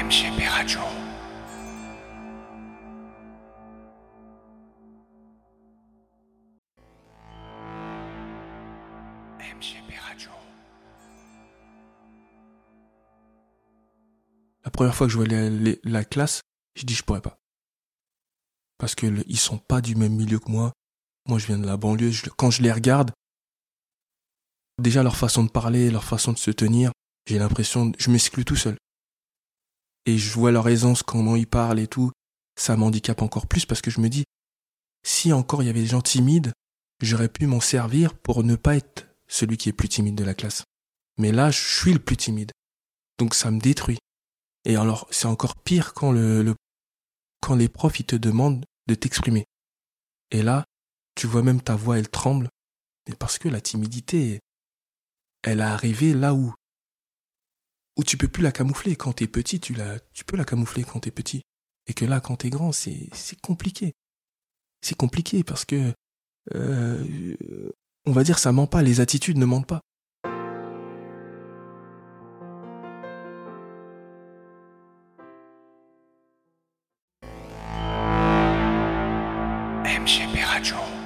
MGP Radio. La première fois que je vois la classe, je dis je pourrais pas. Parce que le- ils sont pas du même milieu que moi. Moi, je viens de la banlieue. quand je les regarde, déjà leur façon de parler, leur façon de se tenir, j'ai l'impression, je m'exclus tout seul. Et je vois leur aisance, comment ils parlent et tout. Ça m'handicape encore plus parce que je me dis, si encore il y avait des gens timides, j'aurais pu m'en servir pour ne pas être celui qui est plus timide de la classe. Mais là, je suis le plus timide. Donc ça me détruit. Et alors, c'est encore pire quand le, quand les profs, ils te demandent de t'exprimer. Et là, tu vois même ta voix, elle tremble. Mais parce que la timidité, elle est arrivée là où, où tu peux plus la camoufler. Quand t'es petit, tu la, tu peux la camoufler quand t'es petit. Et que là, quand t'es grand, c'est, compliqué. C'est compliqué parce que, euh, on va dire, ça ment pas. Les attitudes ne mentent pas. MGP Radio.